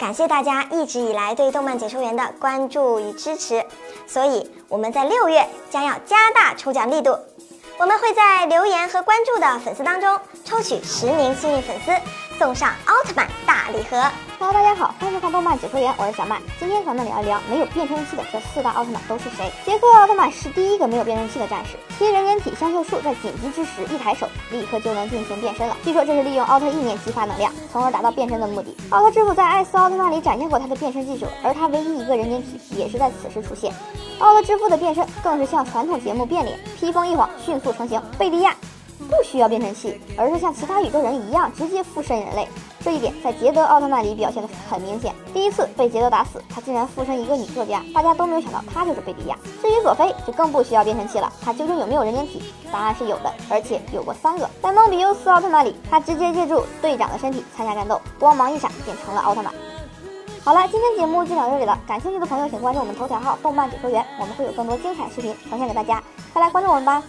感谢大家一直以来对动漫解说员的关注与支持，所以我们在六月将要加大抽奖力度，我们会在留言和关注的粉丝当中抽取十名幸运粉丝，送上奥特曼大礼盒。Hello，大家好，欢迎收看动漫解说员，我是小麦。今天咱们聊一聊没有变身器的这四大奥特曼都是谁。杰克奥特曼是第一个没有变身器的战士，其人人体香秀树在紧急之时一抬手，立刻就能进行变身了。据说这是利用奥特意念激发能量，从而达到变身的目的。奥特之父在艾斯奥特曼里展现过他的变身技术，而他唯一一个人间体也是在此时出现。奥特之父的变身更是像传统节目变脸，披风一晃，迅速成型。贝利亚不需要变身器，而是像其他宇宙人一样直接附身人类。这一点在捷德奥特曼里表现的很明显。第一次被捷德打死，他竟然附身一个女作家，大家都没有想到他就是贝利亚。至于佐菲，就更不需要变身器了。他究竟有没有人间体？答案是有的，而且有过三个。在梦比优斯奥特曼里，他直接借助队长的身体参加战斗，光芒一闪变成了奥特曼。好了，今天节目就到这里了。感兴趣的朋友请关注我们头条号“动漫解说员”，我们会有更多精彩视频呈现给大家。快来关注我们吧！